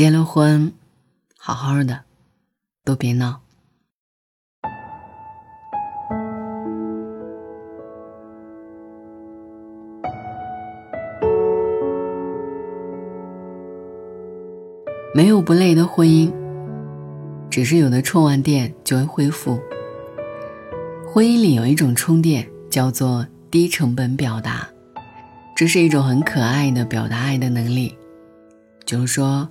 结了婚，好好的，都别闹。没有不累的婚姻，只是有的充完电就会恢复。婚姻里有一种充电，叫做低成本表达，这是一种很可爱的表达爱的能力，就是说。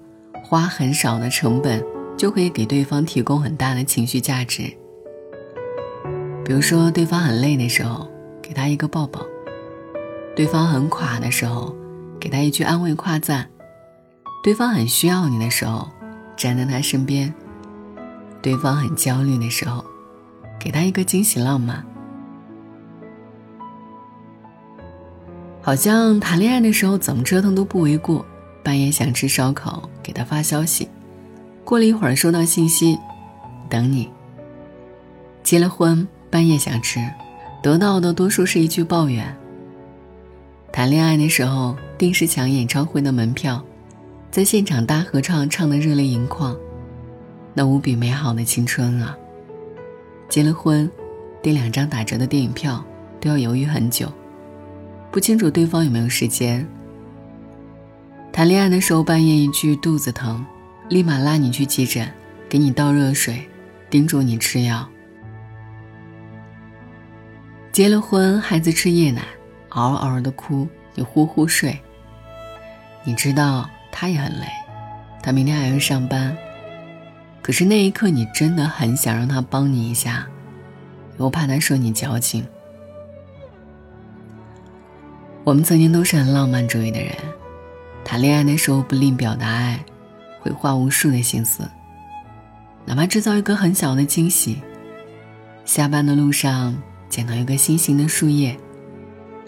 花很少的成本，就可以给对方提供很大的情绪价值。比如说，对方很累的时候，给他一个抱抱；对方很垮的时候，给他一句安慰夸赞；对方很需要你的时候，站在他身边；对方很焦虑的时候，给他一个惊喜浪漫。好像谈恋爱的时候，怎么折腾都不为过。半夜想吃烧烤，给他发消息。过了一会儿收到信息，等你。结了婚，半夜想吃，得到的多数是一句抱怨。谈恋爱的时候，定是抢演唱会的门票，在现场大合唱，唱得热泪盈眶，那无比美好的青春啊！结了婚，订两张打折的电影票都要犹豫很久，不清楚对方有没有时间。谈恋爱的时候，半夜一句肚子疼，立马拉你去急诊，给你倒热水，叮嘱你吃药。结了婚，孩子吃夜奶，嗷嗷的哭，你呼呼睡。你知道他也很累，他明天还要上班，可是那一刻你真的很想让他帮你一下，又怕他说你矫情。我们曾经都是很浪漫主义的人。谈恋爱的时候不吝表达爱，会花无数的心思，哪怕制造一个很小的惊喜。下班的路上捡到一个心形的树叶，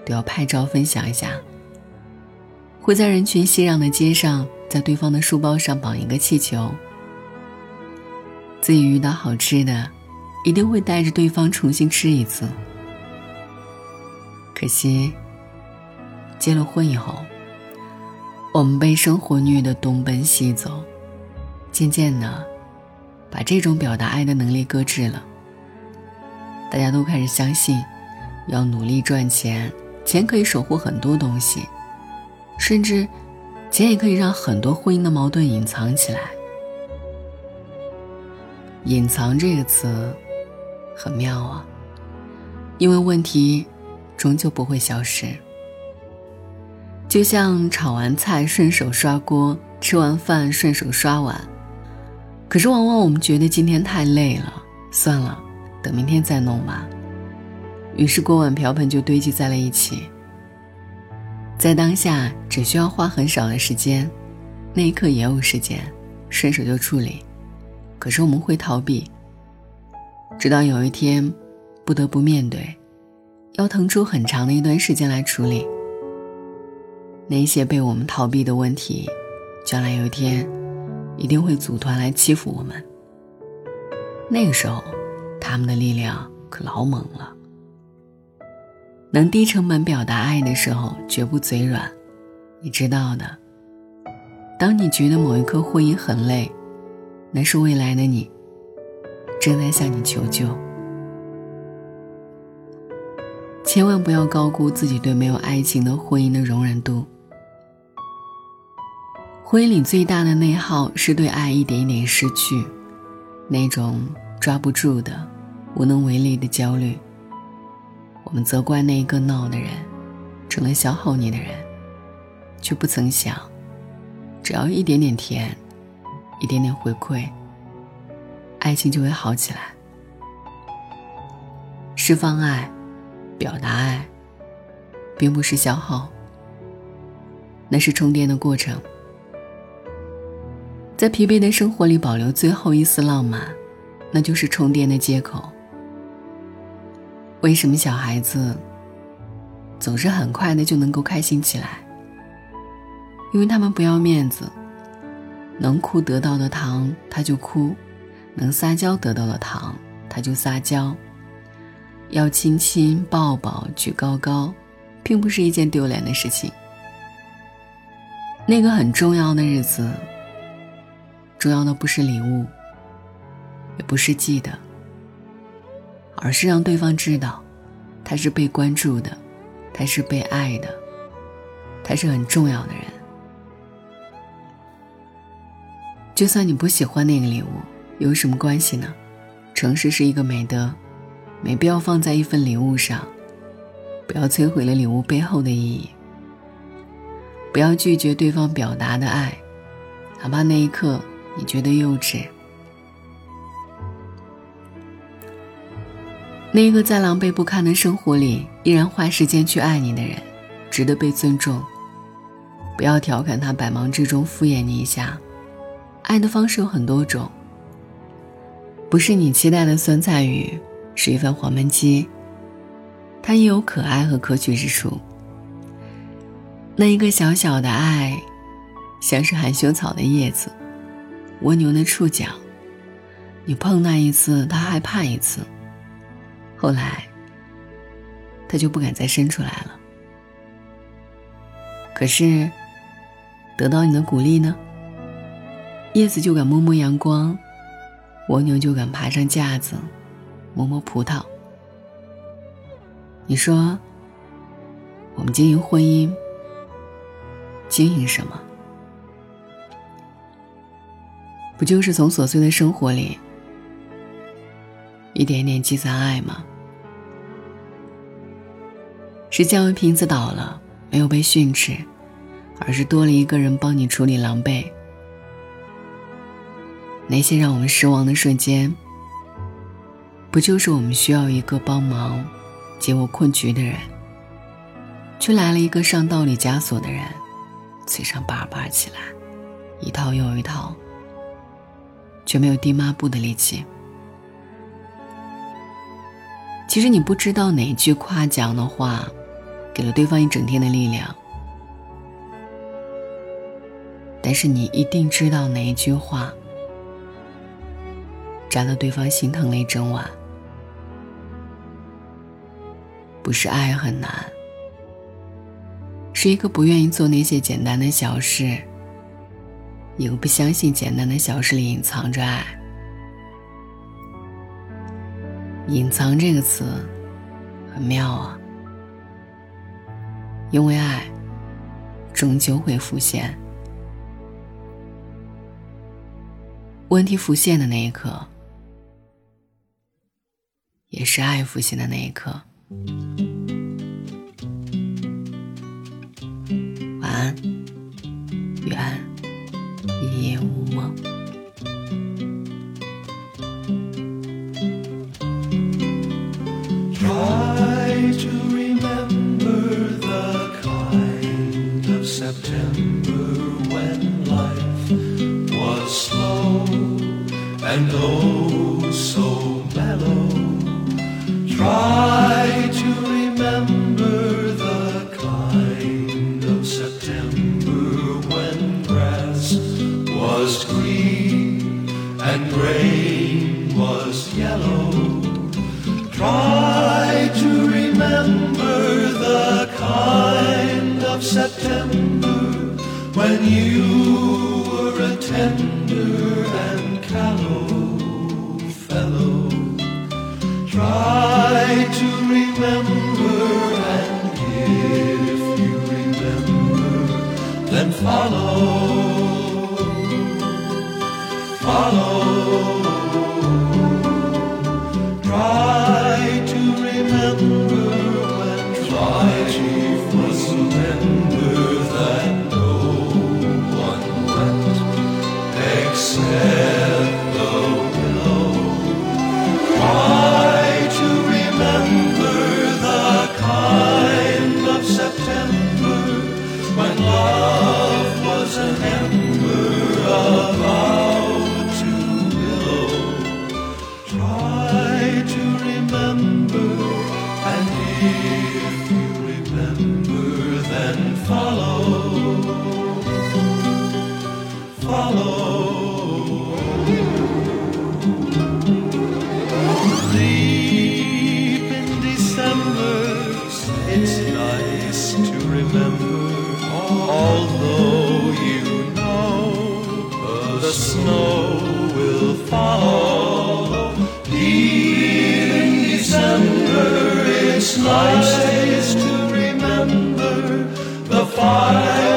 都要拍照分享一下。会在人群熙攘的街上，在对方的书包上绑一个气球。自己遇到好吃的，一定会带着对方重新吃一次。可惜，结了婚以后。我们被生活虐得东奔西走，渐渐的，把这种表达爱的能力搁置了。大家都开始相信，要努力赚钱，钱可以守护很多东西，甚至，钱也可以让很多婚姻的矛盾隐藏起来。隐藏这个词，很妙啊，因为问题，终究不会消失。就像炒完菜顺手刷锅，吃完饭顺手刷碗，可是往往我们觉得今天太累了，算了，等明天再弄吧。于是锅碗瓢盆就堆积在了一起。在当下只需要花很少的时间，那一刻也有时间，顺手就处理。可是我们会逃避，直到有一天，不得不面对，要腾出很长的一段时间来处理。那些被我们逃避的问题，将来有一天，一定会组团来欺负我们。那个时候，他们的力量可老猛了。能低成本表达爱的时候，绝不嘴软。你知道的。当你觉得某一刻婚姻很累，那是未来的你，正在向你求救。千万不要高估自己对没有爱情的婚姻的容忍度。婚姻里最大的内耗是对爱一点一点失去，那种抓不住的、无能为力的焦虑。我们责怪那一个闹的人，成了消耗你的人，却不曾想，只要一点点甜，一点点回馈，爱情就会好起来。释放爱，表达爱，并不是消耗，那是充电的过程。在疲惫的生活里保留最后一丝浪漫，那就是充电的借口。为什么小孩子总是很快的就能够开心起来？因为他们不要面子，能哭得到的糖他就哭，能撒娇得到的糖他就撒娇。要亲亲抱抱举高高，并不是一件丢脸的事情。那个很重要的日子。重要的不是礼物，也不是记得，而是让对方知道，他是被关注的，他是被爱的，他是很重要的人。就算你不喜欢那个礼物，有什么关系呢？诚实是一个美德，没必要放在一份礼物上，不要摧毁了礼物背后的意义。不要拒绝对方表达的爱，哪怕那一刻你觉得幼稚。那一个在狼狈不堪的生活里依然花时间去爱你的人，值得被尊重。不要调侃他百忙之中敷衍你一下。爱的方式有很多种，不是你期待的酸菜鱼，是一份黄焖鸡。它也有可爱和可取之处。那一个小小的爱，像是含羞草的叶子，蜗牛的触角。你碰那一次，它害怕一次，后来，它就不敢再伸出来了。可是，得到你的鼓励呢？叶子就敢摸摸阳光，蜗牛就敢爬上架子，摸摸葡萄。你说，我们经营婚姻，经营什么？不就是从琐碎的生活里，一点点积攒爱吗？是酱油瓶子倒了，没有被训斥，而是多了一个人帮你处理狼狈。那些让我们失望的瞬间，不就是我们需要一个帮忙解我困局的人，却来了一个上道理枷锁的人，嘴上叭叭起来，一套又一套，却没有递抹布的力气。其实你不知道哪句夸奖的话，给了对方一整天的力量，但是你一定知道哪一句话。扎得对方心疼了一整晚，不是爱很难，是一个不愿意做那些简单的小事，一个不相信简单的小事里隐藏着爱。隐藏这个词很妙啊，因为爱终究会浮现，问题浮现的那一刻。也是爱浮现的那一刻。晚安，and oh so mellow. Try to remember the kind of September when grass was green and rain was yellow. fellow. Try to remember, and if you remember, then follow. love was an empty it's nice to remember the fire